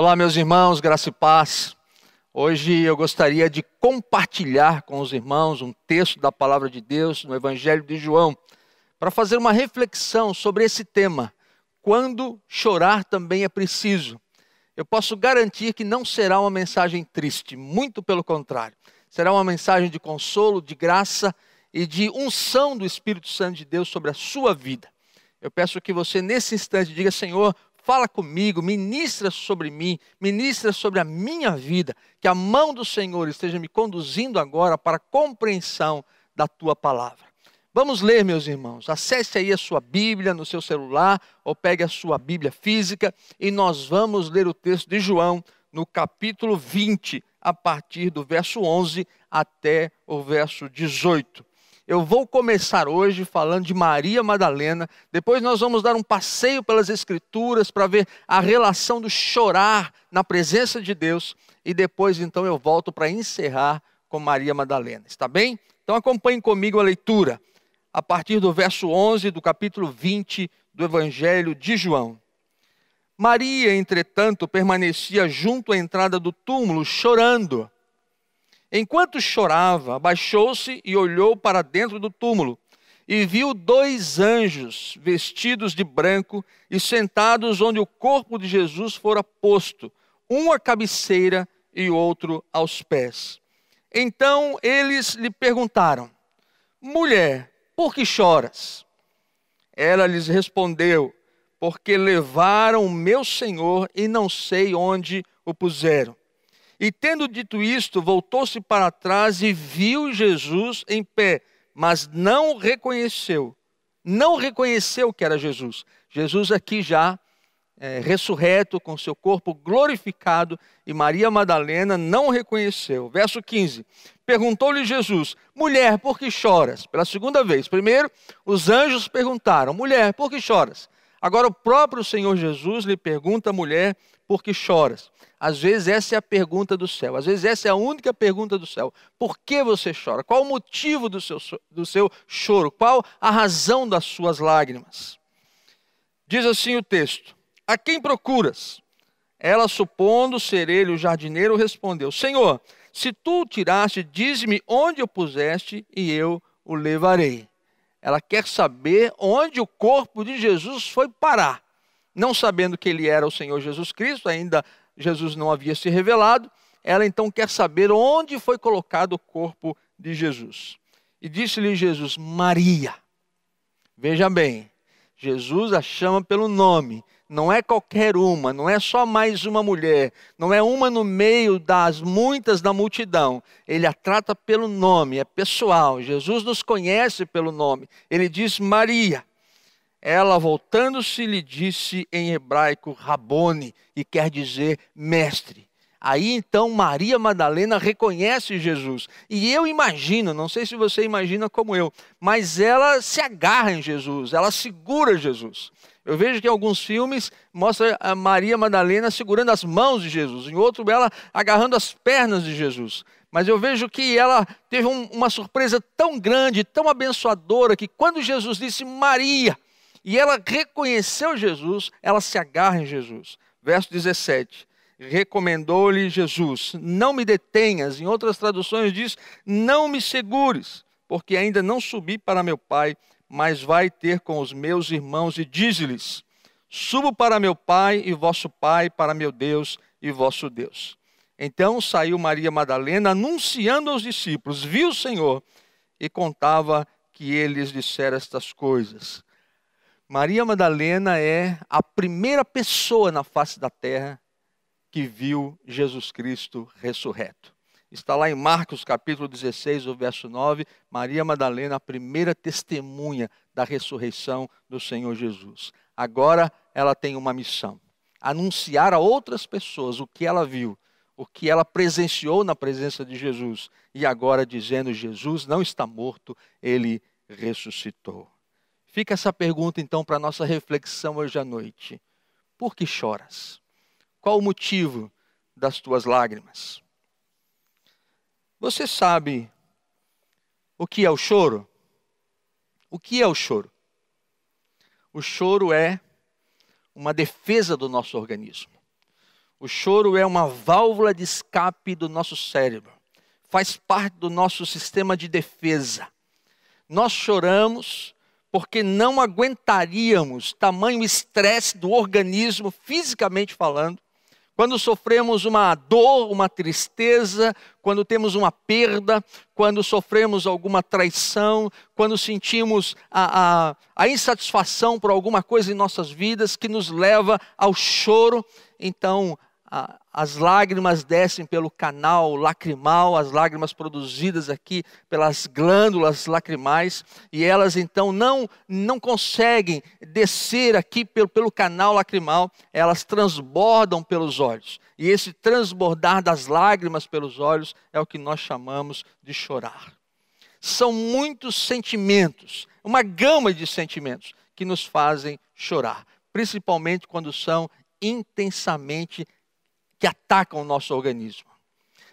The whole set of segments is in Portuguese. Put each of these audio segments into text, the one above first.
Olá, meus irmãos, graça e paz. Hoje eu gostaria de compartilhar com os irmãos um texto da palavra de Deus no Evangelho de João, para fazer uma reflexão sobre esse tema. Quando chorar também é preciso. Eu posso garantir que não será uma mensagem triste, muito pelo contrário. Será uma mensagem de consolo, de graça e de unção do Espírito Santo de Deus sobre a sua vida. Eu peço que você, nesse instante, diga: Senhor, fala comigo, ministra sobre mim, ministra sobre a minha vida, que a mão do Senhor esteja me conduzindo agora para a compreensão da tua palavra. Vamos ler, meus irmãos. Acesse aí a sua Bíblia no seu celular ou pegue a sua Bíblia física e nós vamos ler o texto de João no capítulo 20, a partir do verso 11 até o verso 18. Eu vou começar hoje falando de Maria Madalena, depois nós vamos dar um passeio pelas Escrituras para ver a relação do chorar na presença de Deus, e depois então eu volto para encerrar com Maria Madalena, está bem? Então acompanhe comigo a leitura, a partir do verso 11 do capítulo 20 do Evangelho de João. Maria, entretanto, permanecia junto à entrada do túmulo, chorando. Enquanto chorava, abaixou-se e olhou para dentro do túmulo e viu dois anjos vestidos de branco e sentados onde o corpo de Jesus fora posto, um à cabeceira e outro aos pés. Então eles lhe perguntaram: Mulher, por que choras? Ela lhes respondeu: Porque levaram o meu senhor e não sei onde o puseram. E tendo dito isto, voltou-se para trás e viu Jesus em pé, mas não reconheceu. Não reconheceu que era Jesus. Jesus aqui já é, ressurreto, com seu corpo glorificado, e Maria Madalena não reconheceu. Verso 15: Perguntou-lhe Jesus, mulher, por que choras? Pela segunda vez. Primeiro, os anjos perguntaram, mulher, por que choras? Agora, o próprio Senhor Jesus lhe pergunta, mulher, por que choras? Às vezes essa é a pergunta do céu, às vezes essa é a única pergunta do céu. Por que você chora? Qual o motivo do seu, do seu choro? Qual a razão das suas lágrimas? Diz assim o texto: A quem procuras? Ela, supondo ser ele o jardineiro, respondeu: Senhor, se tu o tiraste, diz-me onde o puseste e eu o levarei. Ela quer saber onde o corpo de Jesus foi parar não sabendo que ele era o Senhor Jesus Cristo, ainda Jesus não havia se revelado, ela então quer saber onde foi colocado o corpo de Jesus. E disse-lhe Jesus: Maria. Veja bem, Jesus a chama pelo nome, não é qualquer uma, não é só mais uma mulher, não é uma no meio das muitas da multidão. Ele a trata pelo nome, é pessoal. Jesus nos conhece pelo nome. Ele diz Maria. Ela, voltando-se, lhe disse em hebraico Rabone, e quer dizer mestre. Aí então Maria Madalena reconhece Jesus. E eu imagino, não sei se você imagina como eu, mas ela se agarra em Jesus, ela segura Jesus. Eu vejo que em alguns filmes mostra a Maria Madalena segurando as mãos de Jesus, em outro ela agarrando as pernas de Jesus. Mas eu vejo que ela teve um, uma surpresa tão grande, tão abençoadora, que quando Jesus disse Maria, e ela reconheceu Jesus, ela se agarra em Jesus. Verso 17. Recomendou-lhe Jesus: Não me detenhas. Em outras traduções diz: Não me segures, porque ainda não subi para meu Pai, mas vai ter com os meus irmãos e diz-lhes: Subo para meu Pai e vosso Pai, para meu Deus e vosso Deus. Então saiu Maria Madalena anunciando aos discípulos: Viu o Senhor e contava que eles disseram estas coisas. Maria Madalena é a primeira pessoa na face da terra que viu Jesus Cristo ressurreto. Está lá em Marcos capítulo 16, o verso 9, Maria Madalena, a primeira testemunha da ressurreição do Senhor Jesus. Agora ela tem uma missão: anunciar a outras pessoas o que ela viu, o que ela presenciou na presença de Jesus. E agora dizendo: Jesus não está morto, ele ressuscitou. Fica essa pergunta então para nossa reflexão hoje à noite. Por que choras? Qual o motivo das tuas lágrimas? Você sabe o que é o choro? O que é o choro? O choro é uma defesa do nosso organismo. O choro é uma válvula de escape do nosso cérebro, faz parte do nosso sistema de defesa. Nós choramos porque não aguentaríamos tamanho estresse do organismo, fisicamente falando, quando sofremos uma dor, uma tristeza, quando temos uma perda, quando sofremos alguma traição, quando sentimos a, a, a, insatisfação por alguma coisa em nossas vidas que nos leva ao choro, então as lágrimas descem pelo canal lacrimal, as lágrimas produzidas aqui pelas glândulas lacrimais, e elas então não, não conseguem descer aqui pelo, pelo canal lacrimal, elas transbordam pelos olhos. E esse transbordar das lágrimas pelos olhos é o que nós chamamos de chorar. São muitos sentimentos, uma gama de sentimentos que nos fazem chorar, principalmente quando são intensamente que atacam o nosso organismo.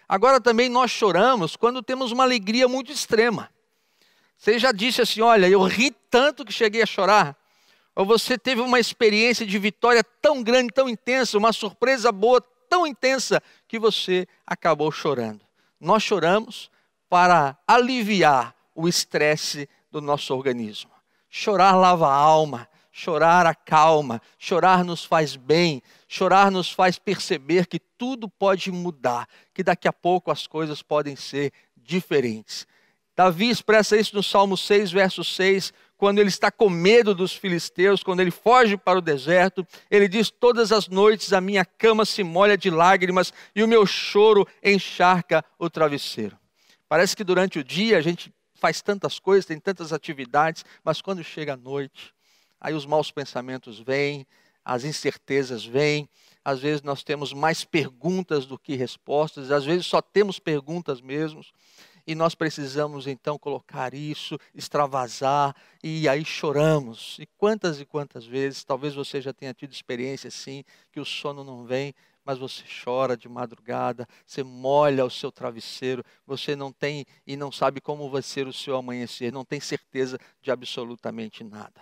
Agora também nós choramos quando temos uma alegria muito extrema. Você já disse assim: olha, eu ri tanto que cheguei a chorar. Ou você teve uma experiência de vitória tão grande, tão intensa, uma surpresa boa, tão intensa, que você acabou chorando. Nós choramos para aliviar o estresse do nosso organismo. Chorar lava a alma, chorar acalma, chorar nos faz bem, Chorar nos faz perceber que tudo pode mudar, que daqui a pouco as coisas podem ser diferentes. Davi expressa isso no Salmo 6, verso 6, quando ele está com medo dos filisteus, quando ele foge para o deserto, ele diz: Todas as noites a minha cama se molha de lágrimas e o meu choro encharca o travesseiro. Parece que durante o dia a gente faz tantas coisas, tem tantas atividades, mas quando chega a noite, aí os maus pensamentos vêm, as incertezas vêm, às vezes nós temos mais perguntas do que respostas, às vezes só temos perguntas mesmo, e nós precisamos então colocar isso, extravasar, e aí choramos. E quantas e quantas vezes, talvez você já tenha tido experiência assim, que o sono não vem, mas você chora de madrugada, você molha o seu travesseiro, você não tem e não sabe como vai ser o seu amanhecer, não tem certeza de absolutamente nada.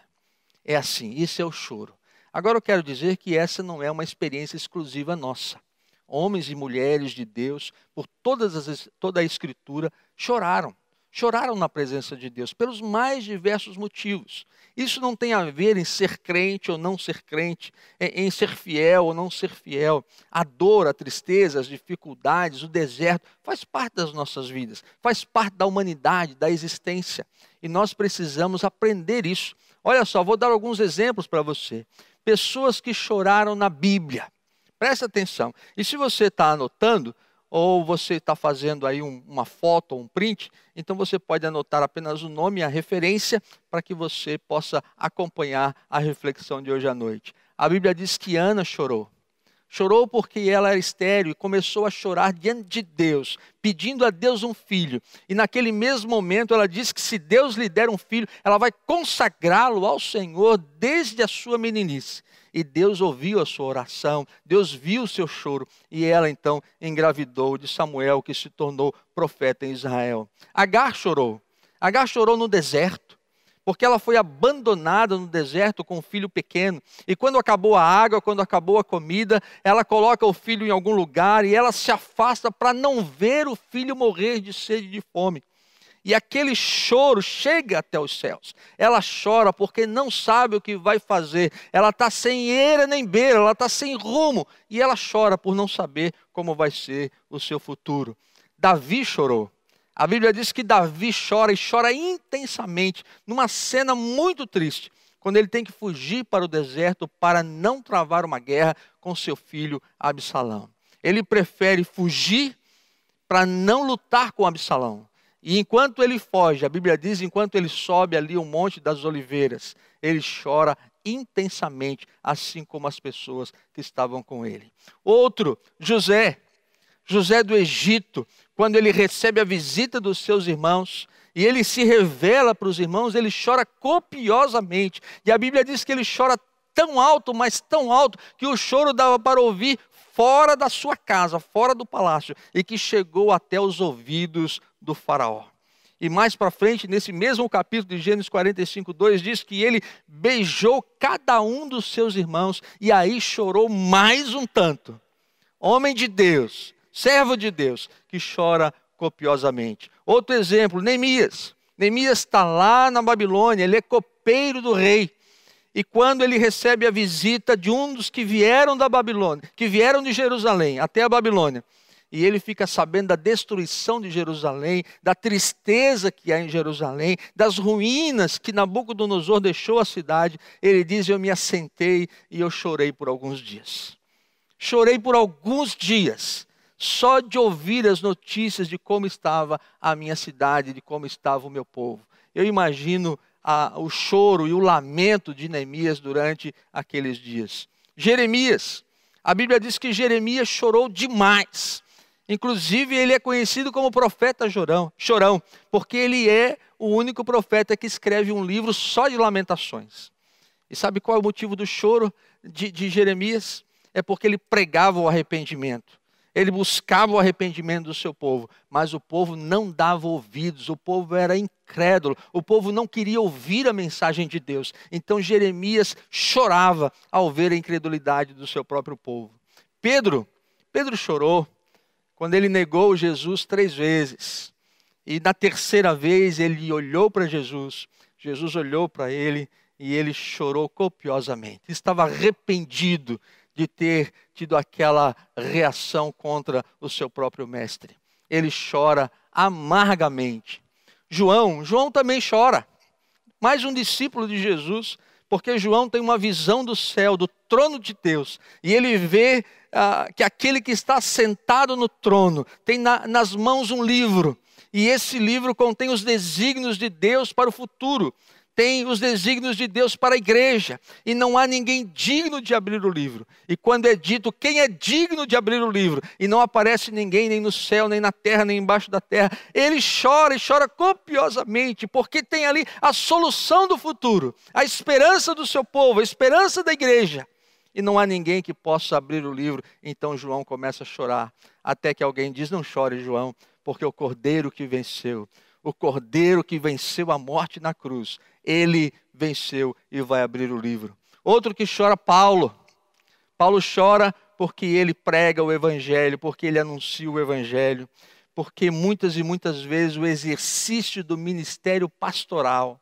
É assim, isso é o choro. Agora eu quero dizer que essa não é uma experiência exclusiva nossa. Homens e mulheres de Deus, por as, toda a Escritura, choraram. Choraram na presença de Deus, pelos mais diversos motivos. Isso não tem a ver em ser crente ou não ser crente, em ser fiel ou não ser fiel. A dor, a tristeza, as dificuldades, o deserto, faz parte das nossas vidas, faz parte da humanidade, da existência. E nós precisamos aprender isso. Olha só, vou dar alguns exemplos para você pessoas que choraram na Bíblia. Presta atenção. E se você está anotando, ou você está fazendo aí um, uma foto ou um print, então você pode anotar apenas o nome e a referência para que você possa acompanhar a reflexão de hoje à noite. A Bíblia diz que Ana chorou. Chorou porque ela era estéril e começou a chorar diante de Deus, pedindo a Deus um filho. E naquele mesmo momento ela disse que se Deus lhe der um filho, ela vai consagrá-lo ao Senhor desde a sua meninice. E Deus ouviu a sua oração, Deus viu o seu choro, e ela então engravidou de Samuel, que se tornou profeta em Israel. Agar chorou. Agar chorou no deserto porque ela foi abandonada no deserto com um filho pequeno. E quando acabou a água, quando acabou a comida, ela coloca o filho em algum lugar e ela se afasta para não ver o filho morrer de sede e de fome. E aquele choro chega até os céus. Ela chora porque não sabe o que vai fazer. Ela está sem eira nem beira, ela está sem rumo. E ela chora por não saber como vai ser o seu futuro. Davi chorou. A Bíblia diz que Davi chora e chora intensamente, numa cena muito triste, quando ele tem que fugir para o deserto para não travar uma guerra com seu filho Absalão. Ele prefere fugir para não lutar com Absalão. E enquanto ele foge, a Bíblia diz, enquanto ele sobe ali o Monte das Oliveiras, ele chora intensamente, assim como as pessoas que estavam com ele. Outro, José, José do Egito, quando ele recebe a visita dos seus irmãos e ele se revela para os irmãos, ele chora copiosamente. E a Bíblia diz que ele chora tão alto, mas tão alto, que o choro dava para ouvir fora da sua casa, fora do palácio, e que chegou até os ouvidos do Faraó. E mais para frente, nesse mesmo capítulo de Gênesis 45, 2, diz que ele beijou cada um dos seus irmãos e aí chorou mais um tanto. homem de Deus, servo de Deus, que chora copiosamente. Outro exemplo, Neemias. Neemias está lá na Babilônia, ele é copeiro do rei. E quando ele recebe a visita de um dos que vieram da Babilônia, que vieram de Jerusalém até a Babilônia, e ele fica sabendo da destruição de Jerusalém, da tristeza que há em Jerusalém, das ruínas que Nabucodonosor deixou a cidade, ele diz: Eu me assentei e eu chorei por alguns dias. Chorei por alguns dias, só de ouvir as notícias de como estava a minha cidade, de como estava o meu povo. Eu imagino o choro e o lamento de Neemias durante aqueles dias. Jeremias, a Bíblia diz que Jeremias chorou demais. Inclusive, ele é conhecido como profeta chorão, chorão, porque ele é o único profeta que escreve um livro só de lamentações. E sabe qual é o motivo do choro de, de Jeremias? É porque ele pregava o arrependimento. Ele buscava o arrependimento do seu povo, mas o povo não dava ouvidos, o povo era incrédulo, o povo não queria ouvir a mensagem de Deus. Então Jeremias chorava ao ver a incredulidade do seu próprio povo. Pedro, Pedro chorou quando ele negou Jesus três vezes. E na terceira vez ele olhou para Jesus, Jesus olhou para ele e ele chorou copiosamente. Estava arrependido de ter tido aquela reação contra o seu próprio mestre. Ele chora amargamente. João, João também chora. Mais um discípulo de Jesus, porque João tem uma visão do céu, do trono de Deus, e ele vê ah, que aquele que está sentado no trono tem na, nas mãos um livro, e esse livro contém os desígnios de Deus para o futuro tem os desígnios de Deus para a igreja, e não há ninguém digno de abrir o livro. E quando é dito quem é digno de abrir o livro, e não aparece ninguém, nem no céu, nem na terra, nem embaixo da terra, ele chora e chora copiosamente, porque tem ali a solução do futuro, a esperança do seu povo, a esperança da igreja. E não há ninguém que possa abrir o livro. Então João começa a chorar, até que alguém diz: Não chore, João, porque o cordeiro que venceu o cordeiro que venceu a morte na cruz, ele venceu e vai abrir o livro. Outro que chora, Paulo. Paulo chora porque ele prega o evangelho, porque ele anuncia o evangelho, porque muitas e muitas vezes o exercício do ministério pastoral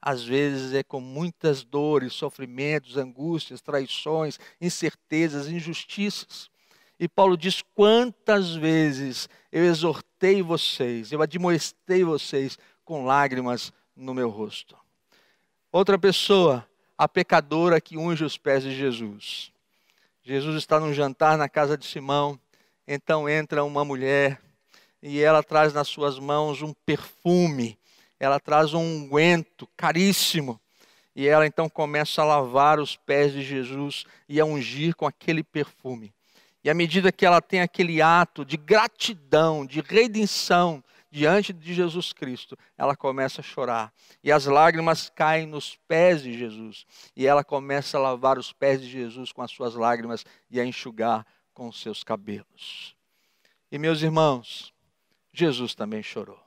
às vezes é com muitas dores, sofrimentos, angústias, traições, incertezas, injustiças. E Paulo diz: quantas vezes eu exortei vocês, eu admoestei vocês com lágrimas no meu rosto. Outra pessoa, a pecadora que unge os pés de Jesus. Jesus está num jantar na casa de Simão, então entra uma mulher e ela traz nas suas mãos um perfume, ela traz um unguento caríssimo. E ela então começa a lavar os pés de Jesus e a ungir com aquele perfume. E à medida que ela tem aquele ato de gratidão, de redenção diante de Jesus Cristo, ela começa a chorar. E as lágrimas caem nos pés de Jesus. E ela começa a lavar os pés de Jesus com as suas lágrimas e a enxugar com os seus cabelos. E meus irmãos, Jesus também chorou.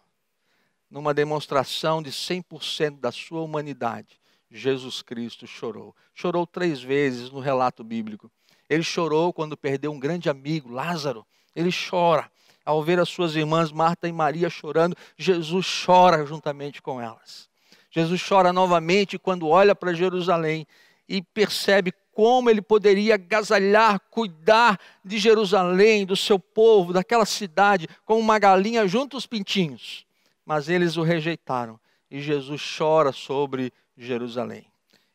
Numa demonstração de 100% da sua humanidade, Jesus Cristo chorou. Chorou três vezes no relato bíblico. Ele chorou quando perdeu um grande amigo, Lázaro. Ele chora. Ao ver as suas irmãs Marta e Maria chorando, Jesus chora juntamente com elas. Jesus chora novamente quando olha para Jerusalém e percebe como ele poderia agasalhar, cuidar de Jerusalém, do seu povo, daquela cidade, como uma galinha junto aos pintinhos. Mas eles o rejeitaram e Jesus chora sobre Jerusalém.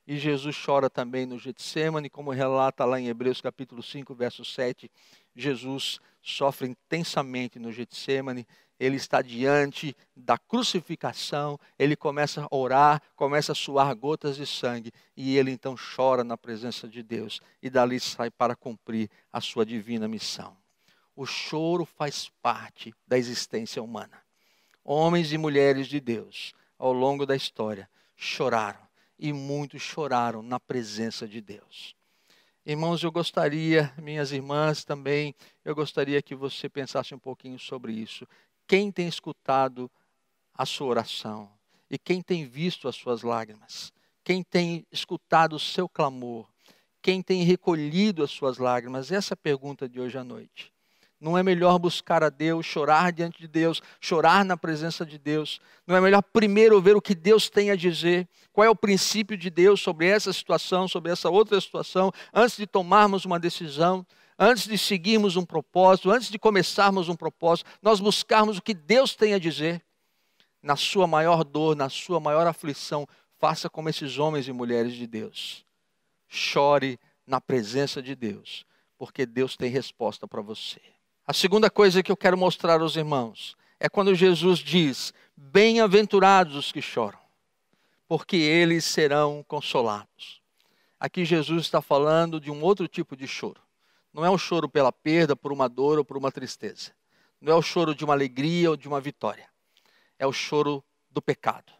E Jesus chora também no Getsemane, como relata lá em Hebreus capítulo 5, verso 7. Jesus sofre intensamente no Getsemane, ele está diante da crucificação, ele começa a orar, começa a suar gotas de sangue, e ele então chora na presença de Deus, e dali sai para cumprir a sua divina missão. O choro faz parte da existência humana. Homens e mulheres de Deus, ao longo da história, choraram e muitos choraram na presença de Deus. Irmãos, eu gostaria, minhas irmãs também, eu gostaria que você pensasse um pouquinho sobre isso. Quem tem escutado a sua oração e quem tem visto as suas lágrimas? Quem tem escutado o seu clamor? Quem tem recolhido as suas lágrimas? Essa é a pergunta de hoje à noite. Não é melhor buscar a Deus, chorar diante de Deus, chorar na presença de Deus? Não é melhor primeiro ver o que Deus tem a dizer? Qual é o princípio de Deus sobre essa situação, sobre essa outra situação, antes de tomarmos uma decisão? Antes de seguirmos um propósito, antes de começarmos um propósito, nós buscarmos o que Deus tem a dizer. Na sua maior dor, na sua maior aflição, faça como esses homens e mulheres de Deus. Chore na presença de Deus, porque Deus tem resposta para você. A segunda coisa que eu quero mostrar aos irmãos é quando Jesus diz: Bem-aventurados os que choram, porque eles serão consolados. Aqui Jesus está falando de um outro tipo de choro. Não é o choro pela perda, por uma dor ou por uma tristeza. Não é o choro de uma alegria ou de uma vitória. É o choro do pecado.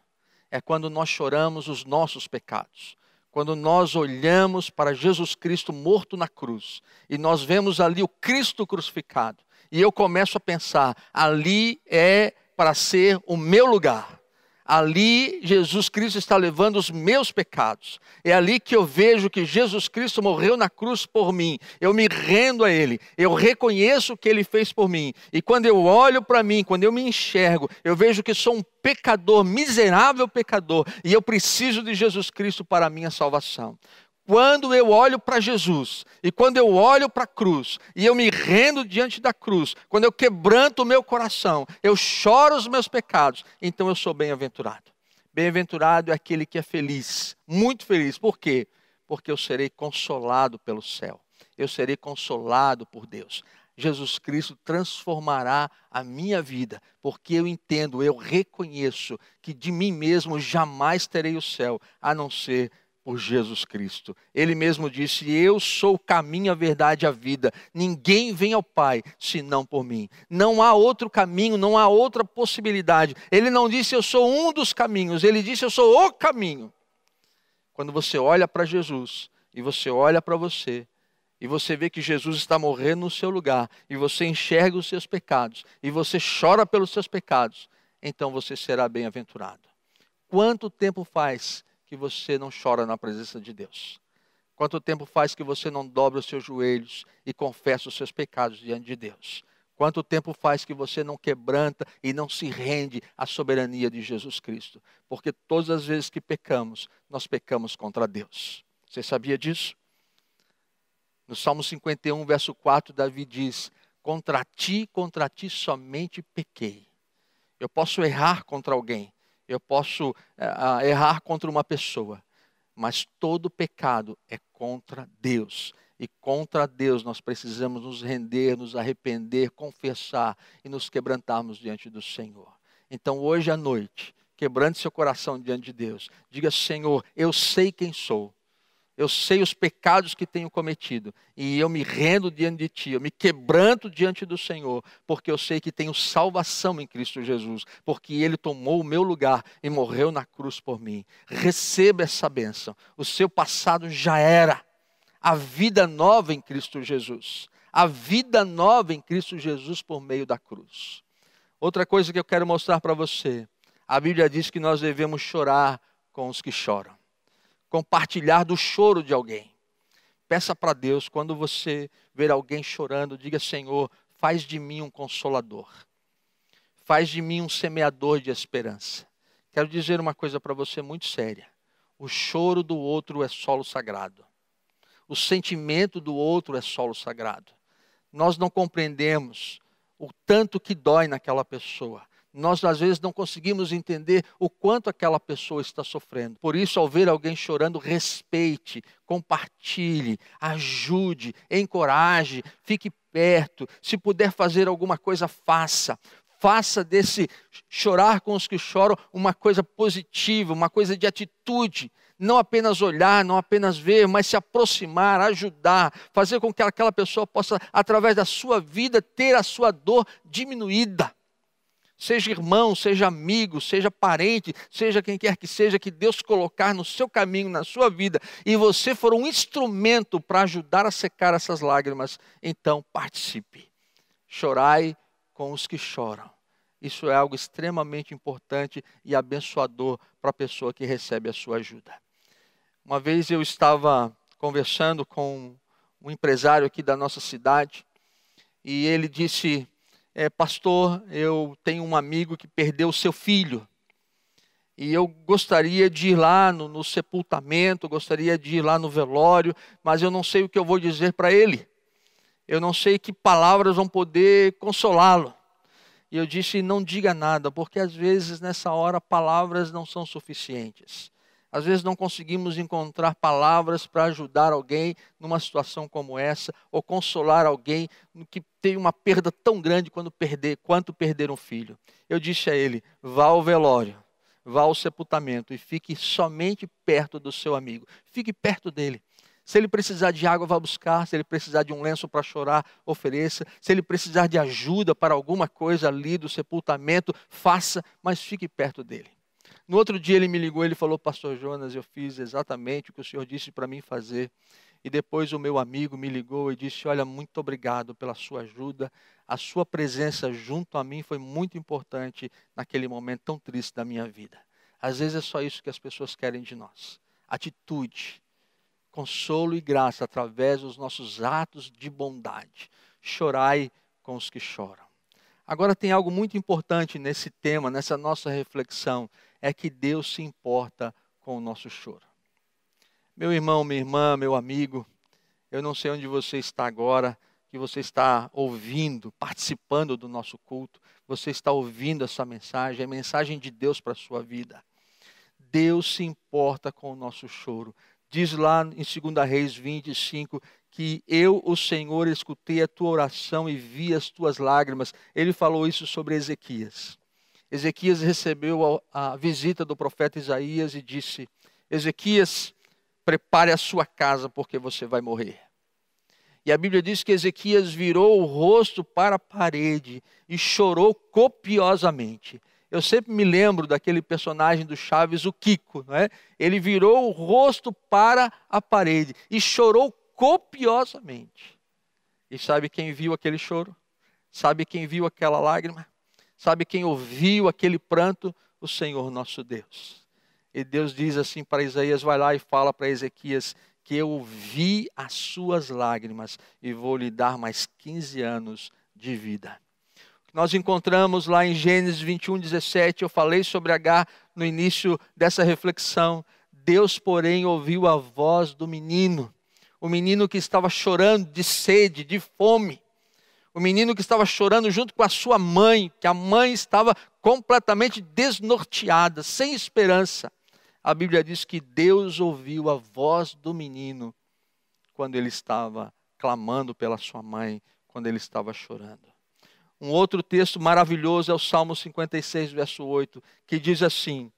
É quando nós choramos os nossos pecados quando nós olhamos para Jesus Cristo morto na cruz e nós vemos ali o Cristo crucificado, e eu começo a pensar: ali é para ser o meu lugar. Ali Jesus Cristo está levando os meus pecados. É ali que eu vejo que Jesus Cristo morreu na cruz por mim. Eu me rendo a Ele. Eu reconheço o que Ele fez por mim. E quando eu olho para mim, quando eu me enxergo, eu vejo que sou um pecador, miserável pecador, e eu preciso de Jesus Cristo para a minha salvação quando eu olho para Jesus e quando eu olho para a cruz e eu me rendo diante da cruz, quando eu quebranto o meu coração, eu choro os meus pecados, então eu sou bem-aventurado. Bem-aventurado é aquele que é feliz, muito feliz. Por quê? Porque eu serei consolado pelo céu. Eu serei consolado por Deus. Jesus Cristo transformará a minha vida, porque eu entendo, eu reconheço que de mim mesmo jamais terei o céu, a não ser por Jesus Cristo. Ele mesmo disse: Eu sou o caminho, a verdade e a vida. Ninguém vem ao Pai senão por mim. Não há outro caminho, não há outra possibilidade. Ele não disse: Eu sou um dos caminhos. Ele disse: Eu sou o caminho. Quando você olha para Jesus e você olha para você, e você vê que Jesus está morrendo no seu lugar, e você enxerga os seus pecados, e você chora pelos seus pecados, então você será bem-aventurado. Quanto tempo faz que você não chora na presença de Deus? Quanto tempo faz que você não dobra os seus joelhos e confessa os seus pecados diante de Deus? Quanto tempo faz que você não quebranta e não se rende à soberania de Jesus Cristo? Porque todas as vezes que pecamos, nós pecamos contra Deus. Você sabia disso? No Salmo 51, verso 4, Davi diz: Contra ti, contra ti somente pequei. Eu posso errar contra alguém, eu posso é, errar contra uma pessoa, mas todo pecado é contra Deus. E contra Deus nós precisamos nos render, nos arrepender, confessar e nos quebrantarmos diante do Senhor. Então, hoje à noite, quebrante seu coração diante de Deus, diga: Senhor, eu sei quem sou, eu sei os pecados que tenho cometido e eu me rendo diante de Ti, eu me quebranto diante do Senhor, porque eu sei que tenho salvação em Cristo Jesus, porque Ele tomou o meu lugar e morreu na cruz por mim. Receba essa bênção. O seu passado já era. A vida nova em Cristo Jesus. A vida nova em Cristo Jesus por meio da cruz. Outra coisa que eu quero mostrar para você: a Bíblia diz que nós devemos chorar com os que choram compartilhar do choro de alguém. Peça para Deus, quando você ver alguém chorando, diga: Senhor, faz de mim um consolador, faz de mim um semeador de esperança. Quero dizer uma coisa para você muito séria: o choro do outro é solo sagrado, o sentimento do outro é solo sagrado. Nós não compreendemos o tanto que dói naquela pessoa, nós às vezes não conseguimos entender o quanto aquela pessoa está sofrendo. Por isso, ao ver alguém chorando, respeite, compartilhe, ajude, encoraje, fique perto. Se puder fazer alguma coisa, faça. Faça desse chorar com os que choram uma coisa positiva, uma coisa de atitude. Não apenas olhar, não apenas ver, mas se aproximar, ajudar, fazer com que aquela pessoa possa, através da sua vida, ter a sua dor diminuída seja irmão, seja amigo, seja parente, seja quem quer que seja, que Deus colocar no seu caminho, na sua vida, e você for um instrumento para ajudar a secar essas lágrimas, então participe. Chorai com os que choram. Isso é algo extremamente importante e abençoador para a pessoa que recebe a sua ajuda. Uma vez eu estava conversando com um empresário aqui da nossa cidade e ele disse: é, Pastor, eu tenho um amigo que perdeu seu filho e eu gostaria de ir lá no, no sepultamento, gostaria de ir lá no velório, mas eu não sei o que eu vou dizer para ele. Eu não sei que palavras vão poder consolá-lo. E eu disse: não diga nada, porque às vezes nessa hora palavras não são suficientes. Às vezes não conseguimos encontrar palavras para ajudar alguém numa situação como essa, ou consolar alguém que tem uma perda tão grande quando perder, quanto perder um filho. Eu disse a ele: vá ao velório vá ao sepultamento e fique somente perto do seu amigo. Fique perto dele. Se ele precisar de água, vá buscar. Se ele precisar de um lenço para chorar, ofereça. Se ele precisar de ajuda para alguma coisa ali do sepultamento, faça, mas fique perto dele. No outro dia ele me ligou, ele falou: Pastor Jonas, eu fiz exatamente o que o senhor disse para mim fazer. E depois o meu amigo me ligou e disse: Olha, muito obrigado pela sua ajuda. A sua presença junto a mim foi muito importante naquele momento tão triste da minha vida. Às vezes é só isso que as pessoas querem de nós: atitude, consolo e graça através dos nossos atos de bondade. Chorai com os que choram. Agora tem algo muito importante nesse tema, nessa nossa reflexão, é que Deus se importa com o nosso choro. Meu irmão, minha irmã, meu amigo, eu não sei onde você está agora, que você está ouvindo, participando do nosso culto, você está ouvindo essa mensagem, é mensagem de Deus para a sua vida. Deus se importa com o nosso choro. Diz lá em 2 Reis 25 que eu, o Senhor, escutei a tua oração e vi as tuas lágrimas. Ele falou isso sobre Ezequias. Ezequias recebeu a, a visita do profeta Isaías e disse: Ezequias, prepare a sua casa porque você vai morrer. E a Bíblia diz que Ezequias virou o rosto para a parede e chorou copiosamente. Eu sempre me lembro daquele personagem do Chaves, o Kiko, não é? Ele virou o rosto para a parede e chorou copiosamente. E sabe quem viu aquele choro? Sabe quem viu aquela lágrima? Sabe quem ouviu aquele pranto? O Senhor nosso Deus. E Deus diz assim para Isaías: vai lá e fala para Ezequias que eu vi as suas lágrimas e vou lhe dar mais 15 anos de vida. Nós encontramos lá em Gênesis 21, 17, eu falei sobre H no início dessa reflexão. Deus, porém, ouviu a voz do menino, o menino que estava chorando de sede, de fome, o menino que estava chorando junto com a sua mãe, que a mãe estava completamente desnorteada, sem esperança a Bíblia diz que Deus ouviu a voz do menino quando ele estava clamando pela sua mãe, quando ele estava chorando. Um outro texto maravilhoso é o Salmo 56, verso 8, que diz assim: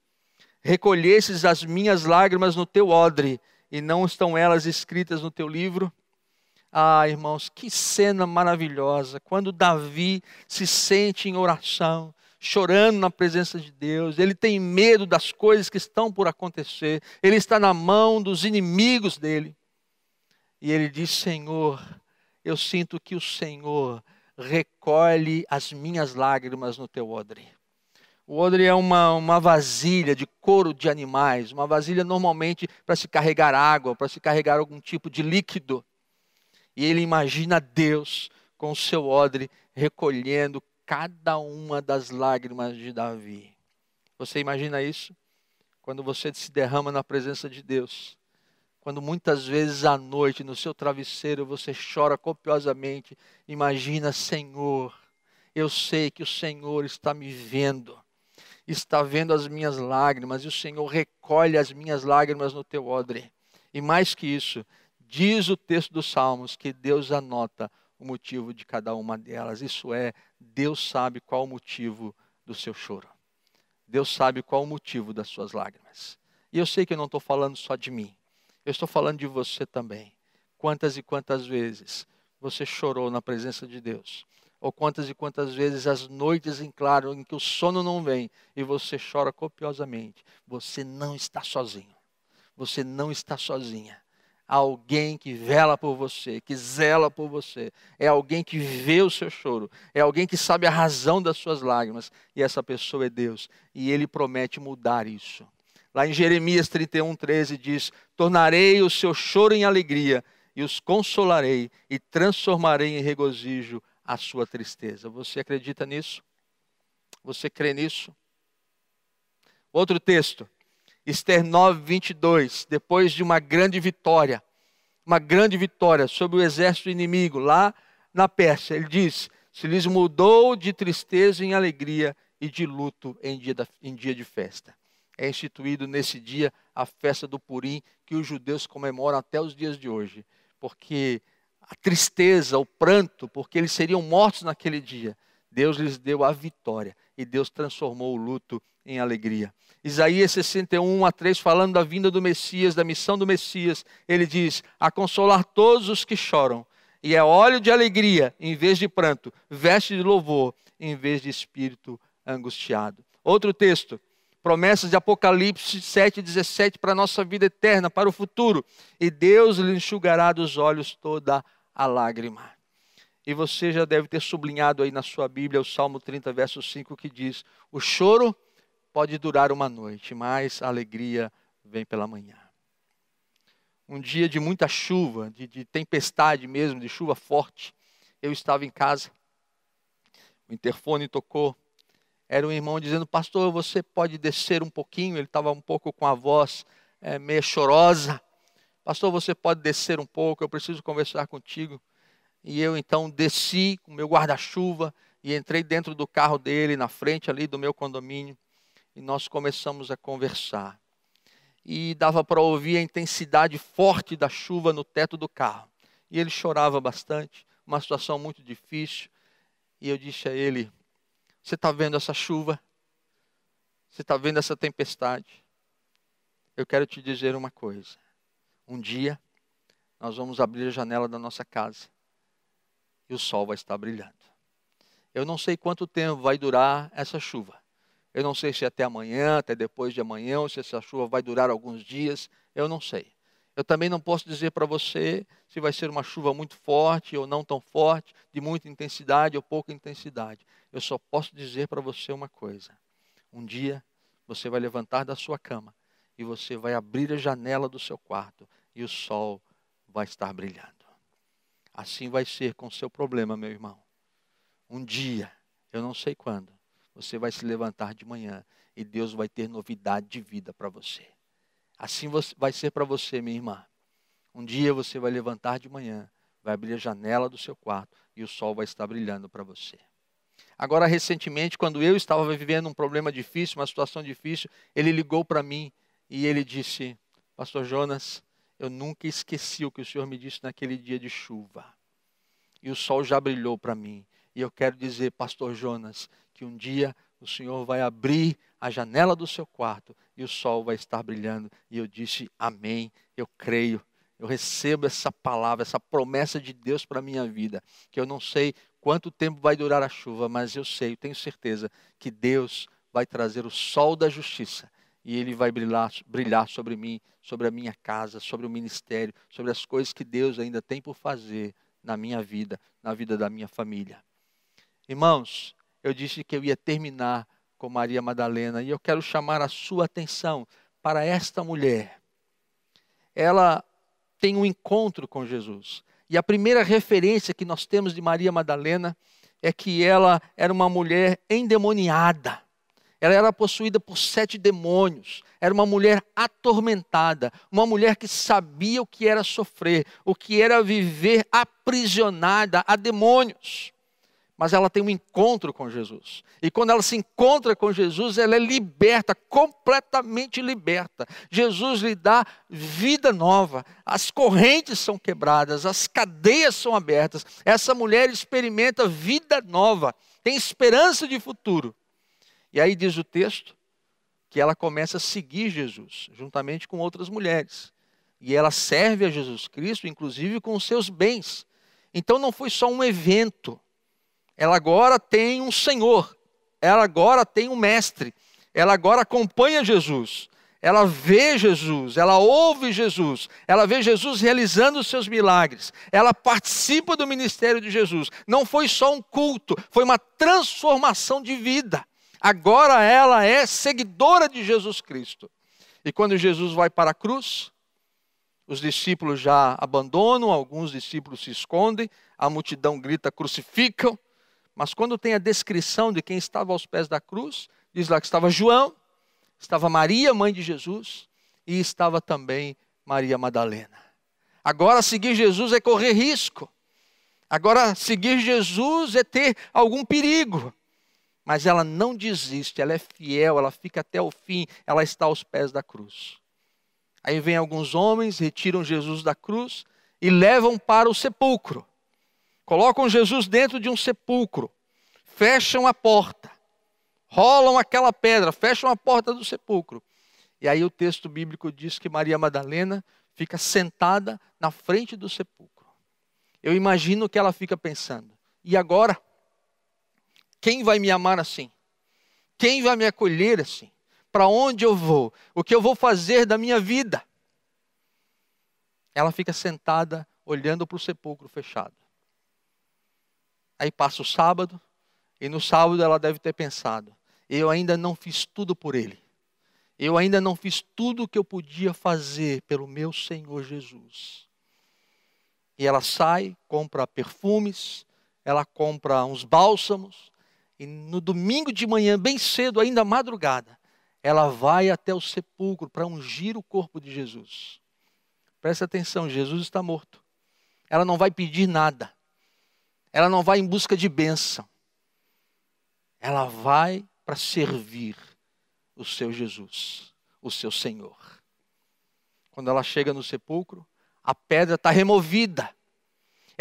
Recolhesses as minhas lágrimas no teu odre, e não estão elas escritas no teu livro? Ah, irmãos, que cena maravilhosa! Quando Davi se sente em oração, chorando na presença de Deus, ele tem medo das coisas que estão por acontecer, ele está na mão dos inimigos dele. E ele diz: Senhor, eu sinto que o Senhor recolhe as minhas lágrimas no teu odre. O odre é uma, uma vasilha de couro de animais, uma vasilha normalmente para se carregar água, para se carregar algum tipo de líquido. E ele imagina Deus com o seu odre recolhendo cada uma das lágrimas de Davi. Você imagina isso? Quando você se derrama na presença de Deus. Quando muitas vezes à noite no seu travesseiro você chora copiosamente, imagina, Senhor, eu sei que o Senhor está me vendo, está vendo as minhas lágrimas, e o Senhor recolhe as minhas lágrimas no teu odre. E mais que isso, diz o texto dos Salmos que Deus anota o motivo de cada uma delas. Isso é, Deus sabe qual o motivo do seu choro. Deus sabe qual o motivo das suas lágrimas. E eu sei que eu não estou falando só de mim. Eu estou falando de você também. Quantas e quantas vezes você chorou na presença de Deus? Ou quantas e quantas vezes as noites em claro, em que o sono não vem e você chora copiosamente. Você não está sozinho. Você não está sozinha alguém que vela por você, que zela por você, é alguém que vê o seu choro, é alguém que sabe a razão das suas lágrimas, e essa pessoa é Deus, e ele promete mudar isso. Lá em Jeremias 31, 13 diz: Tornarei o seu choro em alegria, e os consolarei, e transformarei em regozijo a sua tristeza. Você acredita nisso? Você crê nisso? Outro texto, Esther 9, 22. Depois de uma grande vitória, uma grande vitória sobre o exército inimigo lá na Pérsia, ele diz: Se lhes mudou de tristeza em alegria e de luto em dia, da, em dia de festa. É instituído nesse dia a festa do Purim, que os judeus comemoram até os dias de hoje, porque a tristeza, o pranto, porque eles seriam mortos naquele dia, Deus lhes deu a vitória e Deus transformou o luto em alegria. Isaías 61 a 3, falando da vinda do Messias, da missão do Messias, ele diz: A consolar todos os que choram, e é óleo de alegria em vez de pranto, veste de louvor em vez de espírito angustiado. Outro texto, promessas de Apocalipse 7,17 para a nossa vida eterna, para o futuro. E Deus lhe enxugará dos olhos toda a lágrima. E você já deve ter sublinhado aí na sua Bíblia o Salmo 30, verso 5, que diz: O choro pode durar uma noite, mas a alegria vem pela manhã. Um dia de muita chuva, de, de tempestade mesmo, de chuva forte, eu estava em casa, o interfone tocou, era um irmão dizendo: Pastor, você pode descer um pouquinho? Ele estava um pouco com a voz é, meio chorosa. Pastor, você pode descer um pouco, eu preciso conversar contigo. E eu então desci com meu guarda-chuva e entrei dentro do carro dele, na frente ali do meu condomínio, e nós começamos a conversar. E dava para ouvir a intensidade forte da chuva no teto do carro. E ele chorava bastante, uma situação muito difícil. E eu disse a ele: Você está vendo essa chuva? Você está vendo essa tempestade? Eu quero te dizer uma coisa. Um dia, nós vamos abrir a janela da nossa casa e o sol vai estar brilhando. Eu não sei quanto tempo vai durar essa chuva. Eu não sei se é até amanhã, até depois de amanhã, ou se essa chuva vai durar alguns dias. Eu não sei. Eu também não posso dizer para você se vai ser uma chuva muito forte ou não tão forte, de muita intensidade ou pouca intensidade. Eu só posso dizer para você uma coisa: um dia você vai levantar da sua cama e você vai abrir a janela do seu quarto e o sol vai estar brilhando. Assim vai ser com o seu problema, meu irmão. Um dia, eu não sei quando, você vai se levantar de manhã e Deus vai ter novidade de vida para você. Assim vai ser para você, minha irmã. Um dia você vai levantar de manhã, vai abrir a janela do seu quarto e o sol vai estar brilhando para você. Agora, recentemente, quando eu estava vivendo um problema difícil, uma situação difícil, ele ligou para mim e ele disse: Pastor Jonas, eu nunca esqueci o que o Senhor me disse naquele dia de chuva. E o sol já brilhou para mim. E eu quero dizer, Pastor Jonas, que um dia o Senhor vai abrir a janela do seu quarto e o sol vai estar brilhando. E eu disse, Amém. Eu creio. Eu recebo essa palavra, essa promessa de Deus para a minha vida. Que eu não sei quanto tempo vai durar a chuva, mas eu sei, eu tenho certeza que Deus vai trazer o sol da justiça e ele vai brilhar, brilhar sobre mim, sobre a minha casa, sobre o ministério, sobre as coisas que Deus ainda tem por fazer na minha vida, na vida da minha família. Irmãos, eu disse que eu ia terminar com Maria Madalena e eu quero chamar a sua atenção para esta mulher. Ela tem um encontro com Jesus. E a primeira referência que nós temos de Maria Madalena é que ela era uma mulher endemoniada. Ela era possuída por sete demônios. Era uma mulher atormentada, uma mulher que sabia o que era sofrer, o que era viver aprisionada a demônios. Mas ela tem um encontro com Jesus. E quando ela se encontra com Jesus, ela é liberta, completamente liberta. Jesus lhe dá vida nova. As correntes são quebradas, as cadeias são abertas. Essa mulher experimenta vida nova, tem esperança de futuro. E aí diz o texto que ela começa a seguir Jesus, juntamente com outras mulheres. E ela serve a Jesus Cristo, inclusive com os seus bens. Então não foi só um evento. Ela agora tem um Senhor. Ela agora tem um mestre. Ela agora acompanha Jesus. Ela vê Jesus, ela ouve Jesus, ela vê Jesus realizando os seus milagres, ela participa do ministério de Jesus. Não foi só um culto, foi uma transformação de vida agora ela é seguidora de Jesus Cristo. E quando Jesus vai para a cruz, os discípulos já abandonam, alguns discípulos se escondem, a multidão grita: crucificam. Mas quando tem a descrição de quem estava aos pés da cruz, diz lá que estava João, estava Maria, mãe de Jesus, e estava também Maria Madalena. Agora, seguir Jesus é correr risco. Agora, seguir Jesus é ter algum perigo. Mas ela não desiste, ela é fiel, ela fica até o fim, ela está aos pés da cruz. Aí vem alguns homens, retiram Jesus da cruz e levam para o sepulcro. Colocam Jesus dentro de um sepulcro, fecham a porta, rolam aquela pedra, fecham a porta do sepulcro. E aí o texto bíblico diz que Maria Madalena fica sentada na frente do sepulcro. Eu imagino que ela fica pensando: e agora? Quem vai me amar assim? Quem vai me acolher assim? Para onde eu vou? O que eu vou fazer da minha vida? Ela fica sentada olhando para o sepulcro fechado. Aí passa o sábado, e no sábado ela deve ter pensado: eu ainda não fiz tudo por ele. Eu ainda não fiz tudo o que eu podia fazer pelo meu Senhor Jesus. E ela sai, compra perfumes, ela compra uns bálsamos, e no domingo de manhã, bem cedo, ainda madrugada, ela vai até o sepulcro para ungir o corpo de Jesus. Presta atenção, Jesus está morto. Ela não vai pedir nada. Ela não vai em busca de bênção. Ela vai para servir o seu Jesus, o seu Senhor. Quando ela chega no sepulcro, a pedra está removida.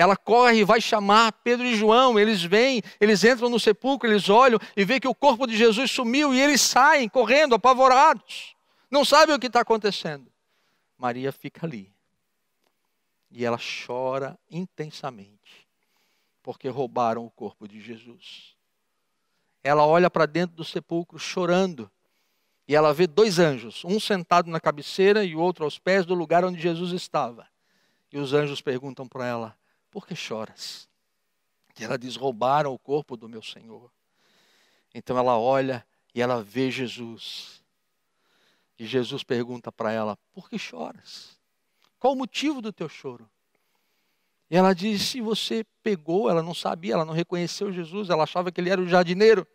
Ela corre e vai chamar Pedro e João. Eles vêm, eles entram no sepulcro, eles olham e veem que o corpo de Jesus sumiu e eles saem correndo, apavorados. Não sabem o que está acontecendo. Maria fica ali. E ela chora intensamente, porque roubaram o corpo de Jesus. Ela olha para dentro do sepulcro chorando. E ela vê dois anjos, um sentado na cabeceira e o outro aos pés do lugar onde Jesus estava. E os anjos perguntam para ela: Por que choras? E ela diz: Roubaram o corpo do meu Senhor. Então ela olha e ela vê Jesus. E Jesus pergunta para ela: Por que choras? Qual o motivo do teu choro? E ela diz: Se você pegou, ela não sabia, ela não reconheceu Jesus, ela achava que ele era o jardineiro.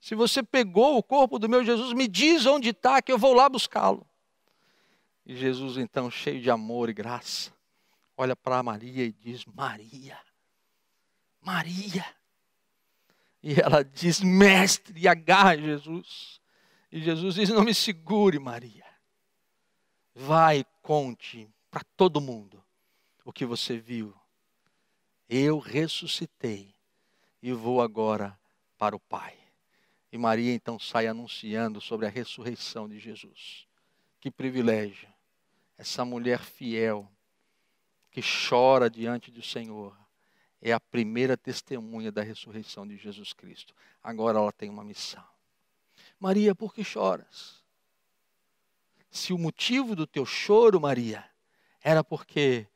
Se você pegou o corpo do meu Jesus, me diz onde está, que eu vou lá buscá-lo. E Jesus, então, cheio de amor e graça, olha para Maria e diz: Maria, Maria. E ela diz: Mestre, e agarra Jesus. E Jesus diz: Não me segure, Maria. Vai, conte para todo mundo o que você viu. Eu ressuscitei e vou agora para o Pai. E Maria então sai anunciando sobre a ressurreição de Jesus. Que privilégio! Essa mulher fiel que chora diante do Senhor é a primeira testemunha da ressurreição de Jesus Cristo. Agora ela tem uma missão. Maria, por que choras? Se o motivo do teu choro, Maria, era porque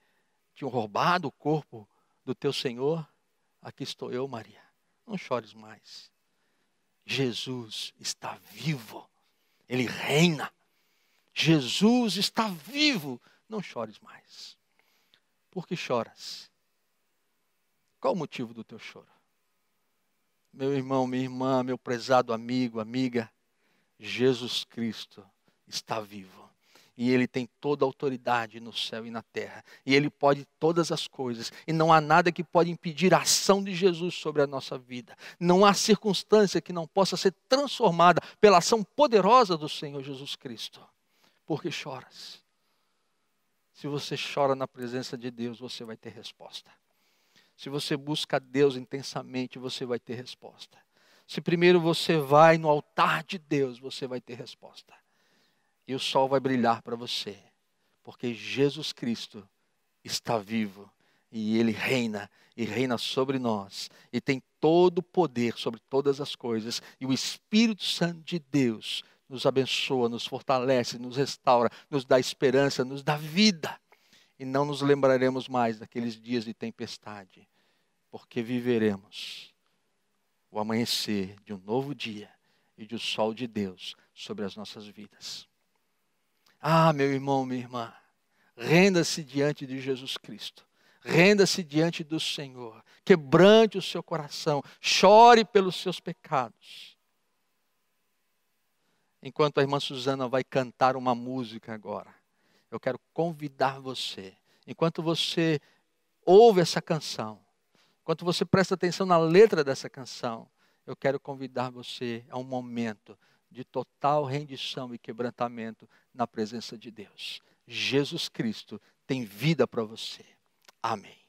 tinham roubado o corpo do teu Senhor, aqui estou eu, Maria. Não chores mais. Jesus está vivo. Ele reina. Jesus está vivo. Não chores mais. Por que choras? Qual o motivo do teu choro? Meu irmão, minha irmã, meu prezado amigo, amiga, Jesus Cristo está vivo e ele tem toda a autoridade no céu e na terra. E ele pode todas as coisas. E não há nada que pode impedir a ação de Jesus sobre a nossa vida. Não há circunstância que não possa ser transformada pela ação poderosa do Senhor Jesus Cristo. Porque choras. Se você chora na presença de Deus, você vai ter resposta. Se você busca Deus intensamente, você vai ter resposta. Se primeiro você vai no altar de Deus, você vai ter resposta e o sol vai brilhar para você, porque Jesus Cristo está vivo e ele reina e reina sobre nós e tem todo o poder sobre todas as coisas e o Espírito Santo de Deus nos abençoa, nos fortalece, nos restaura, nos dá esperança, nos dá vida. E não nos lembraremos mais daqueles dias de tempestade, porque viveremos o amanhecer de um novo dia e de o sol de Deus sobre as nossas vidas. Ah, meu irmão, minha irmã, renda-se diante de Jesus Cristo. Renda-se diante do Senhor. Quebrante o seu coração. Chore pelos seus pecados. Enquanto a irmã Suzana vai cantar uma música agora, eu quero convidar você, enquanto você ouve essa canção, enquanto você presta atenção na letra dessa canção, eu quero convidar você a um momento de total rendição e quebrantamento na presença de Deus. Jesus Cristo tem vida para você. Amém.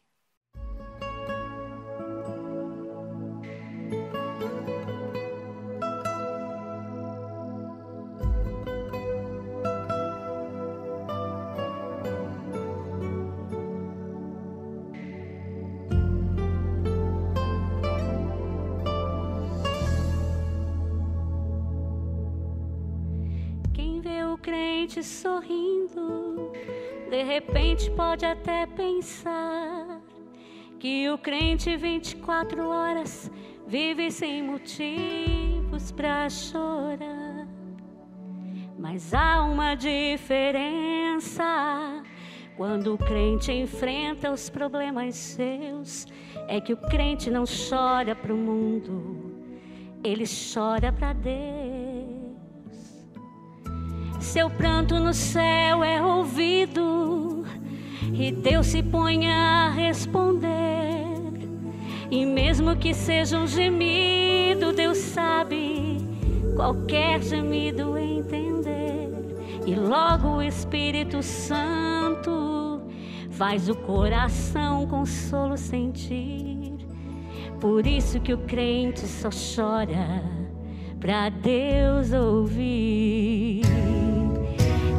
Sorrindo, de repente pode até pensar que o crente 24 horas vive sem motivos para chorar. Mas há uma diferença quando o crente enfrenta os problemas seus, é que o crente não chora para o mundo, ele chora para Deus. Seu pranto no céu é ouvido e Deus se põe a responder. E mesmo que seja um gemido, Deus sabe qualquer gemido entender. E logo o Espírito Santo faz o coração consolo sentir. Por isso que o crente só chora para Deus ouvir.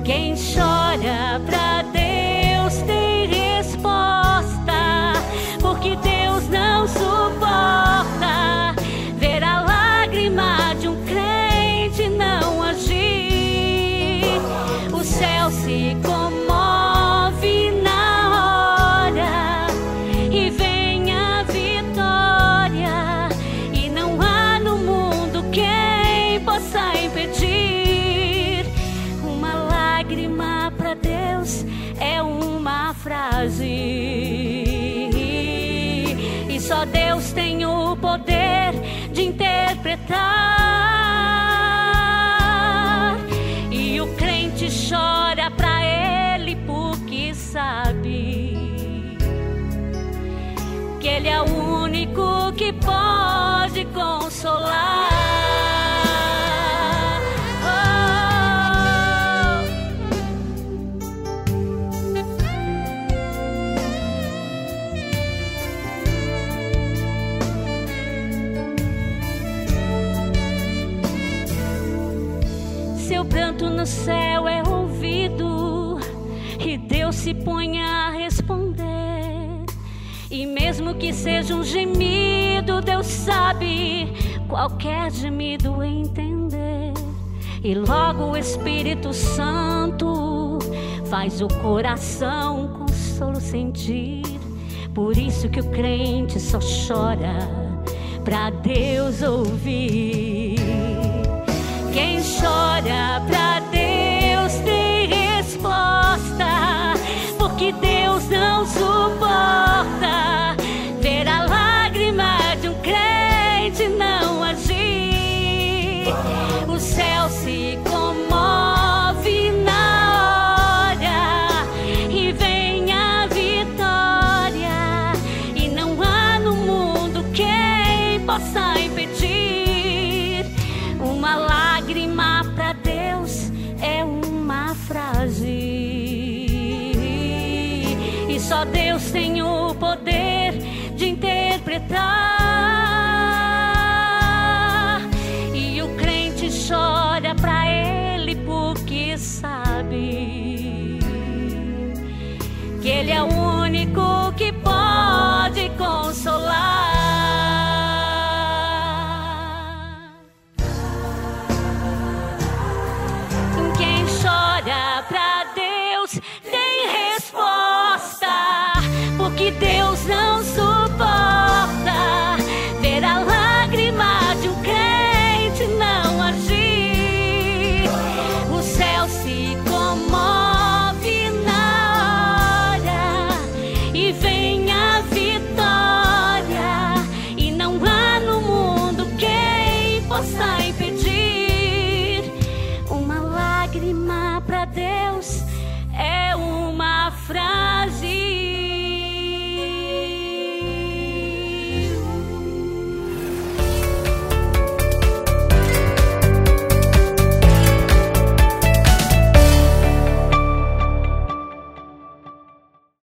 Quem chora pra Deus tem resposta, porque Deus não suporta interpretar. E o crente chora pra ele porque sabe que ele é o único que pode consolar. No céu é ouvido e Deus se põe a responder. E mesmo que seja um gemido, Deus sabe qualquer gemido entender. E logo o Espírito Santo faz o coração consolo sentir. Por isso que o crente só chora pra Deus ouvir. Quem chora pra porque Deus não suporta só Deus tem o poder de interpretar. E o crente chora para ele porque sabe que ele é o único Deus não